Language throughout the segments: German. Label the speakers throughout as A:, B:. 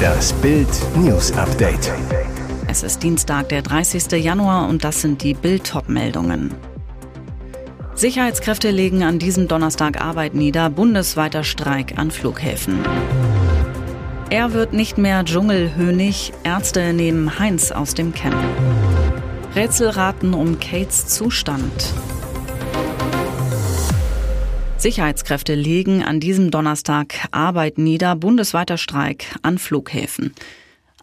A: Das Bild News Update.
B: Es ist Dienstag, der 30. Januar und das sind die Bild meldungen Sicherheitskräfte legen an diesem Donnerstag Arbeit nieder, bundesweiter Streik an Flughäfen. Er wird nicht mehr Dschungelhönig, Ärzte nehmen Heinz aus dem Camp. Rätselraten um Kates Zustand. Sicherheitskräfte legen an diesem Donnerstag Arbeit nieder, bundesweiter Streik an Flughäfen.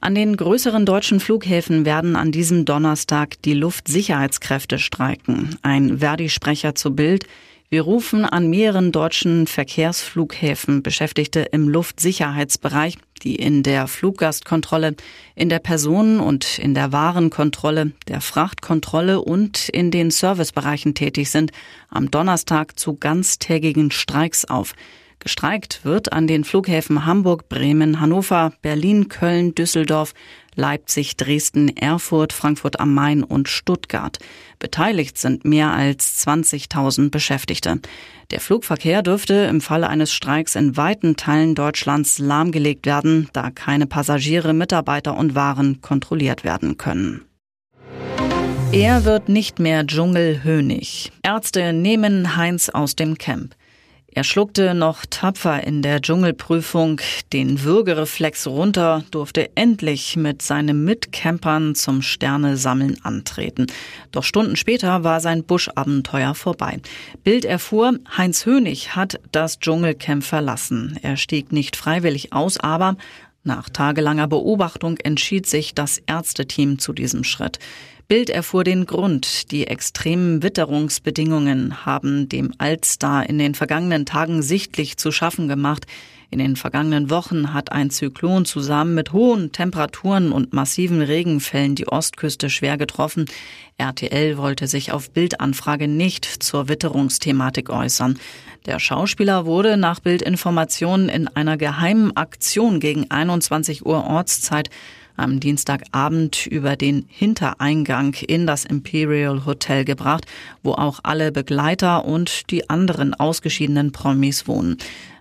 B: An den größeren deutschen Flughäfen werden an diesem Donnerstag die Luftsicherheitskräfte streiken. Ein Verdi-Sprecher zu Bild. Wir rufen an mehreren deutschen Verkehrsflughäfen Beschäftigte im Luftsicherheitsbereich, die in der Fluggastkontrolle, in der Personen- und in der Warenkontrolle, der Frachtkontrolle und in den Servicebereichen tätig sind, am Donnerstag zu ganztägigen Streiks auf. Gestreikt wird an den Flughäfen Hamburg, Bremen, Hannover, Berlin, Köln, Düsseldorf, Leipzig, Dresden, Erfurt, Frankfurt am Main und Stuttgart. Beteiligt sind mehr als 20.000 Beschäftigte. Der Flugverkehr dürfte im Falle eines Streiks in weiten Teilen Deutschlands lahmgelegt werden, da keine Passagiere, Mitarbeiter und Waren kontrolliert werden können. Er wird nicht mehr Dschungelhönig. Ärzte nehmen Heinz aus dem Camp. Er schluckte noch tapfer in der Dschungelprüfung den Würgereflex runter, durfte endlich mit seinen Mitcampern zum Sterne-Sammeln antreten. Doch Stunden später war sein Buschabenteuer vorbei. Bild erfuhr, Heinz Hönig hat das Dschungelcamp verlassen. Er stieg nicht freiwillig aus, aber nach tagelanger Beobachtung entschied sich das Ärzteteam zu diesem Schritt. Bild erfuhr den Grund. Die extremen Witterungsbedingungen haben dem Altstar in den vergangenen Tagen sichtlich zu schaffen gemacht. In den vergangenen Wochen hat ein Zyklon zusammen mit hohen Temperaturen und massiven Regenfällen die Ostküste schwer getroffen. RTL wollte sich auf Bildanfrage nicht zur Witterungsthematik äußern. Der Schauspieler wurde nach Bildinformationen in einer geheimen Aktion gegen 21 Uhr Ortszeit am Dienstagabend über den Hintereingang in das Imperial Hotel gebracht, wo auch alle Begleiter und die anderen ausgeschiedenen Promis wohnen.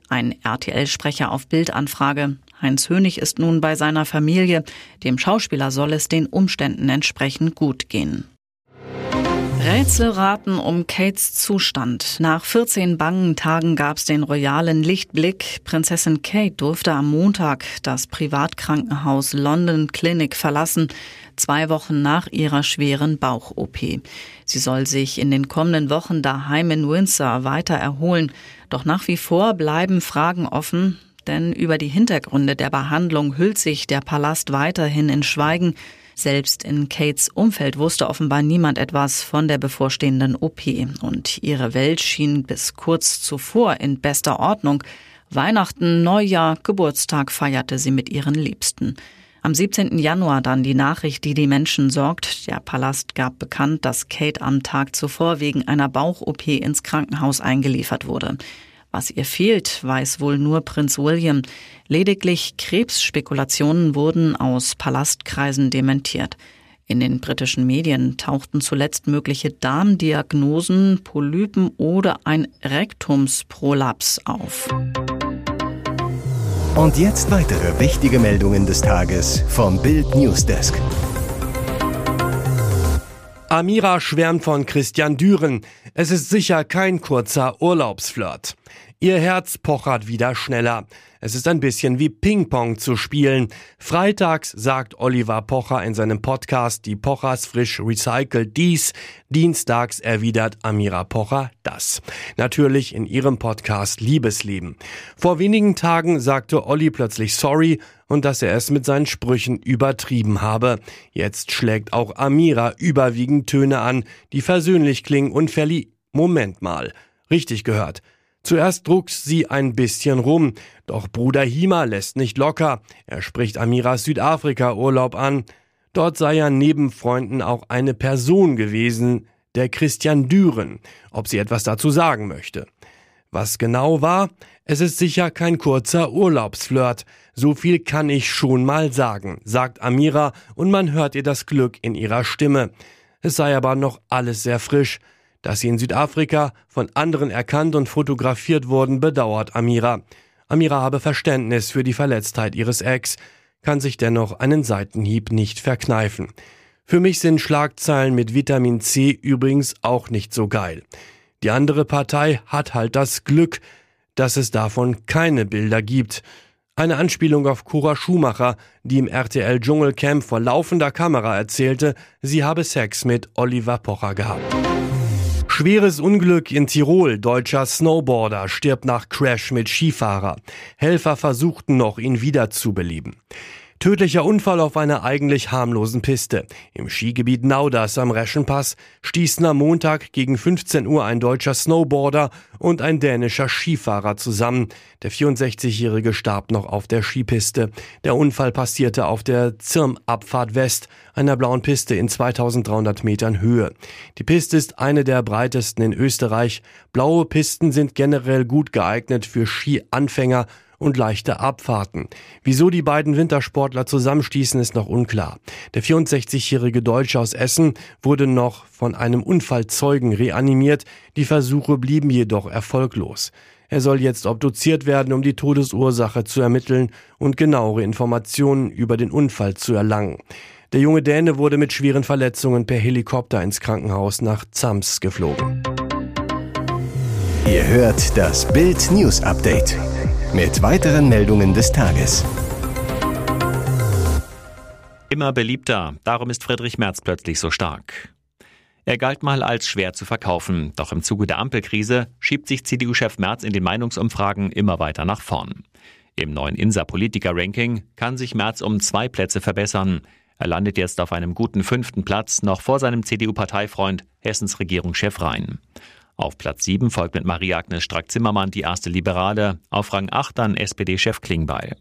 B: Ein RTL-Sprecher auf Bildanfrage. Heinz Hönig ist nun bei seiner Familie. Dem Schauspieler soll es den Umständen entsprechend gut gehen. Rätselraten um Kates Zustand. Nach 14 bangen Tagen gab es den royalen Lichtblick. Prinzessin Kate durfte am Montag das Privatkrankenhaus London Clinic verlassen, zwei Wochen nach ihrer schweren Bauch-OP. Sie soll sich in den kommenden Wochen daheim in Windsor weiter erholen. Doch nach wie vor bleiben Fragen offen, denn über die Hintergründe der Behandlung hüllt sich der Palast weiterhin in Schweigen. Selbst in Kates Umfeld wusste offenbar niemand etwas von der bevorstehenden OP und ihre Welt schien bis kurz zuvor in bester Ordnung. Weihnachten, Neujahr, Geburtstag feierte sie mit ihren Liebsten. Am 17. Januar dann die Nachricht, die die Menschen sorgt. Der Palast gab bekannt, dass Kate am Tag zuvor wegen einer Bauch-OP ins Krankenhaus eingeliefert wurde. Was ihr fehlt, weiß wohl nur Prinz William. Lediglich Krebsspekulationen wurden aus Palastkreisen dementiert. In den britischen Medien tauchten zuletzt mögliche Darmdiagnosen, Polypen oder ein Rektumsprolaps auf.
A: Und jetzt weitere wichtige Meldungen des Tages vom Bild Newsdesk.
C: Amira schwärmt von Christian Düren. Es ist sicher kein kurzer Urlaubsflirt. Ihr Herz pochert wieder schneller. Es ist ein bisschen wie Ping-Pong zu spielen. Freitags sagt Oliver Pocher in seinem Podcast Die Pochers frisch recycelt dies. Dienstags erwidert Amira Pocher das. Natürlich in ihrem Podcast Liebesleben. Vor wenigen Tagen sagte Olli plötzlich sorry und dass er es mit seinen Sprüchen übertrieben habe. Jetzt schlägt auch Amira überwiegend Töne an, die versöhnlich klingen und verlie Moment mal. Richtig gehört. Zuerst druckt sie ein bisschen rum, doch Bruder Hima lässt nicht locker. Er spricht Amiras Südafrika-Urlaub an. Dort sei ja neben Freunden auch eine Person gewesen, der Christian Düren, ob sie etwas dazu sagen möchte. Was genau war? Es ist sicher kein kurzer Urlaubsflirt. So viel kann ich schon mal sagen, sagt Amira und man hört ihr das Glück in ihrer Stimme. Es sei aber noch alles sehr frisch. Dass sie in Südafrika von anderen erkannt und fotografiert wurden, bedauert Amira. Amira habe Verständnis für die Verletztheit ihres Ex, kann sich dennoch einen Seitenhieb nicht verkneifen. Für mich sind Schlagzeilen mit Vitamin C übrigens auch nicht so geil. Die andere Partei hat halt das Glück, dass es davon keine Bilder gibt. Eine Anspielung auf Cora Schumacher, die im RTL Dschungelcamp vor laufender Kamera erzählte, sie habe Sex mit Oliver Pocher gehabt. Schweres Unglück in Tirol. Deutscher Snowboarder stirbt nach Crash mit Skifahrer. Helfer versuchten noch, ihn wiederzubeleben. Tödlicher Unfall auf einer eigentlich harmlosen Piste. Im Skigebiet Nauders am Reschenpass stießen am Montag gegen 15 Uhr ein deutscher Snowboarder und ein dänischer Skifahrer zusammen. Der 64-Jährige starb noch auf der Skipiste. Der Unfall passierte auf der Zirmabfahrt West, einer blauen Piste in 2300 Metern Höhe. Die Piste ist eine der breitesten in Österreich. Blaue Pisten sind generell gut geeignet für Skianfänger und leichte Abfahrten. Wieso die beiden Wintersportler zusammenstießen, ist noch unklar. Der 64-jährige Deutsche aus Essen wurde noch von einem Unfallzeugen reanimiert. Die Versuche blieben jedoch erfolglos. Er soll jetzt obduziert werden, um die Todesursache zu ermitteln und genauere Informationen über den Unfall zu erlangen. Der junge Däne wurde mit schweren Verletzungen per Helikopter ins Krankenhaus nach Zams geflogen.
A: Ihr hört das Bild News Update mit weiteren Meldungen des Tages.
D: Immer beliebter, darum ist Friedrich Merz plötzlich so stark. Er galt mal als schwer zu verkaufen, doch im Zuge der Ampelkrise schiebt sich CDU-Chef Merz in den Meinungsumfragen immer weiter nach vorn. Im neuen Insa-Politiker-Ranking kann sich Merz um zwei Plätze verbessern. Er landet jetzt auf einem guten fünften Platz, noch vor seinem CDU-Parteifreund Hessens Regierungschef Rhein. Auf Platz 7 folgt mit Marie-Agnes Strack-Zimmermann die erste Liberale, auf Rang 8 dann SPD-Chef Klingbeil.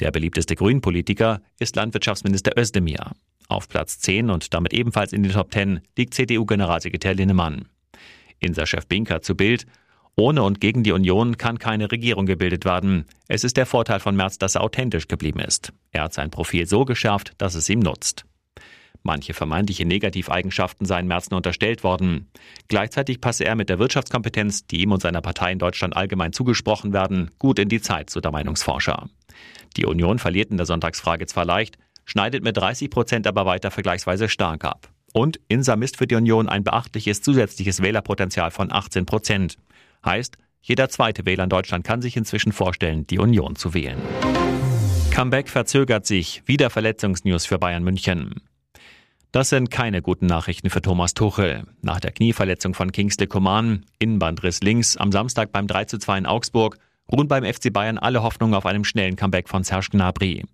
D: Der beliebteste Grünpolitiker ist Landwirtschaftsminister Özdemir. Auf Platz 10 und damit ebenfalls in den Top 10 liegt CDU-Generalsekretär Linnemann. Insa-Chef Binker zu Bild. Ohne und gegen die Union kann keine Regierung gebildet werden. Es ist der Vorteil von Merz, dass er authentisch geblieben ist. Er hat sein Profil so geschärft, dass es ihm nutzt. Manche vermeintliche Negativeigenschaften seien Merzen unterstellt worden. Gleichzeitig passe er mit der Wirtschaftskompetenz, die ihm und seiner Partei in Deutschland allgemein zugesprochen werden, gut in die Zeit, so der Meinungsforscher. Die Union verliert in der Sonntagsfrage zwar leicht, schneidet mit 30 Prozent aber weiter vergleichsweise stark ab. Und Insa misst für die Union ein beachtliches zusätzliches Wählerpotenzial von 18 Prozent. Heißt, jeder zweite Wähler in Deutschland kann sich inzwischen vorstellen, die Union zu wählen. Comeback verzögert sich. Wieder Verletzungsnews für Bayern München. Das sind keine guten Nachrichten für Thomas Tuchel. Nach der Knieverletzung von Kingsley Coman, Innenbandriss links, am Samstag beim 3 zu 2 in Augsburg, ruhen beim FC Bayern alle Hoffnungen auf einem schnellen Comeback von Serge Gnabry.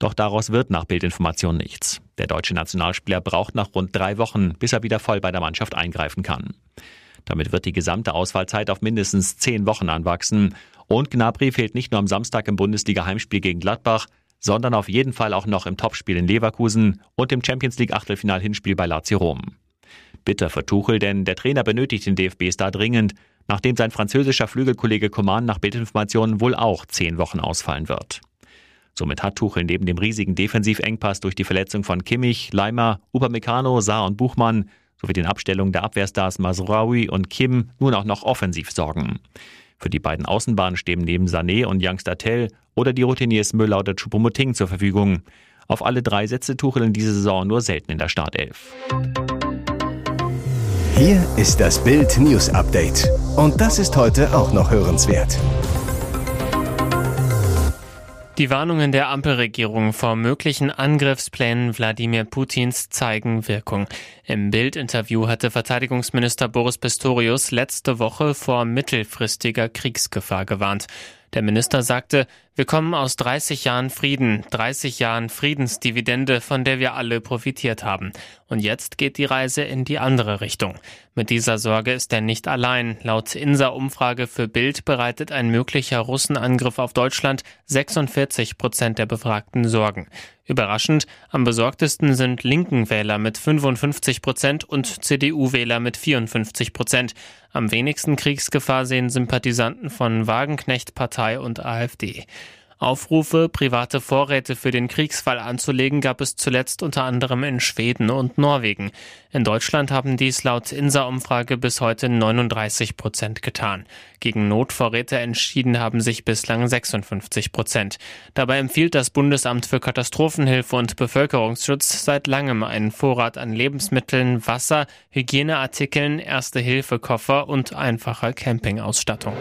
D: Doch daraus wird nach Bildinformation nichts. Der deutsche Nationalspieler braucht nach rund drei Wochen, bis er wieder voll bei der Mannschaft eingreifen kann. Damit wird die gesamte Ausfallzeit auf mindestens zehn Wochen anwachsen. Und Gnabry fehlt nicht nur am Samstag im Bundesliga-Heimspiel gegen Gladbach, sondern auf jeden Fall auch noch im Topspiel in Leverkusen und im Champions League Achtelfinal-Hinspiel bei Lazio Rom. Bitter für Tuchel, denn der Trainer benötigt den DFB-Star dringend, nachdem sein französischer Flügelkollege Coman nach Bildinformationen wohl auch zehn Wochen ausfallen wird. Somit hat Tuchel neben dem riesigen Defensivengpass durch die Verletzung von Kimmich, Leimer, Upamecano, Saar und Buchmann sowie den Abstellungen der Abwehrstars Masraoui und Kim nun auch noch offensiv sorgen. Für die beiden Außenbahnen stehen neben Sané und Youngster Tell oder die Routiniers Müller oder Choupo-Moting zur Verfügung. Auf alle drei setzte Tuchel in dieser Saison nur selten in der Startelf.
A: Hier ist das Bild News Update. Und das ist heute auch noch hörenswert.
E: Die Warnungen der Ampelregierung vor möglichen Angriffsplänen Wladimir Putins zeigen Wirkung. Im Bild-Interview hatte Verteidigungsminister Boris Pistorius letzte Woche vor mittelfristiger Kriegsgefahr gewarnt. Der Minister sagte, wir kommen aus 30 Jahren Frieden, 30 Jahren Friedensdividende, von der wir alle profitiert haben. Und jetzt geht die Reise in die andere Richtung. Mit dieser Sorge ist er nicht allein. Laut INSA-Umfrage für Bild bereitet ein möglicher Russenangriff auf Deutschland 46 Prozent der Befragten Sorgen. Überraschend, am besorgtesten sind linken Wähler mit 55 Prozent und CDU-Wähler mit 54 Prozent. Am wenigsten Kriegsgefahr sehen Sympathisanten von Wagenknecht Partei und AfD. Aufrufe, private Vorräte für den Kriegsfall anzulegen, gab es zuletzt unter anderem in Schweden und Norwegen. In Deutschland haben dies laut INSA-Umfrage bis heute 39 Prozent getan. Gegen Notvorräte entschieden haben sich bislang 56 Prozent. Dabei empfiehlt das Bundesamt für Katastrophenhilfe und Bevölkerungsschutz seit langem einen Vorrat an Lebensmitteln, Wasser, Hygieneartikeln, Erste-Hilfe-Koffer und einfacher Campingausstattung.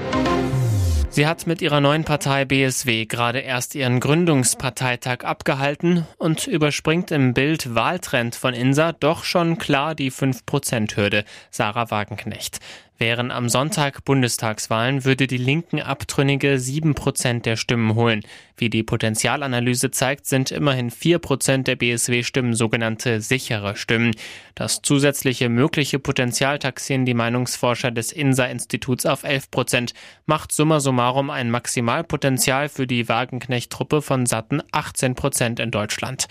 E: Sie hat mit ihrer neuen Partei BSW gerade erst ihren Gründungsparteitag abgehalten und überspringt im Bild Wahltrend von Insa doch schon klar die 5%-Hürde. Sarah Wagenknecht. Wären am Sonntag Bundestagswahlen, würde die Linken Abtrünnige sieben Prozent der Stimmen holen. Wie die Potenzialanalyse zeigt, sind immerhin vier Prozent der BSW-Stimmen sogenannte sichere Stimmen. Das zusätzliche mögliche Potenzial taxieren die Meinungsforscher des INSA-Instituts auf 11 Prozent, macht summa summarum ein Maximalpotenzial für die Wagenknecht-Truppe von satten 18 Prozent in Deutschland.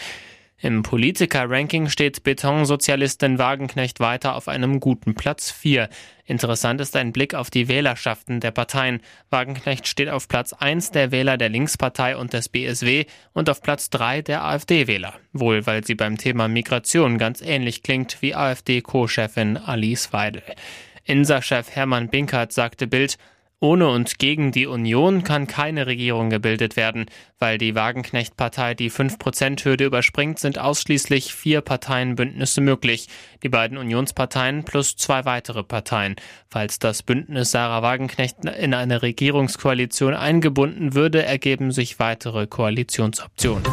E: Im Politiker-Ranking steht Betonsozialistin Wagenknecht weiter auf einem guten Platz 4. Interessant ist ein Blick auf die Wählerschaften der Parteien. Wagenknecht steht auf Platz 1 der Wähler der Linkspartei und des BSW und auf Platz 3 der AfD-Wähler. Wohl, weil sie beim Thema Migration ganz ähnlich klingt wie AfD-Co-Chefin Alice Weidel. Insa-Chef Hermann Binkert sagte Bild, ohne und gegen die Union kann keine Regierung gebildet werden. Weil die Wagenknecht-Partei die 5%-Hürde überspringt, sind ausschließlich vier Parteienbündnisse möglich. Die beiden Unionsparteien plus zwei weitere Parteien. Falls das Bündnis Sarah Wagenknecht in eine Regierungskoalition eingebunden würde, ergeben sich weitere Koalitionsoptionen.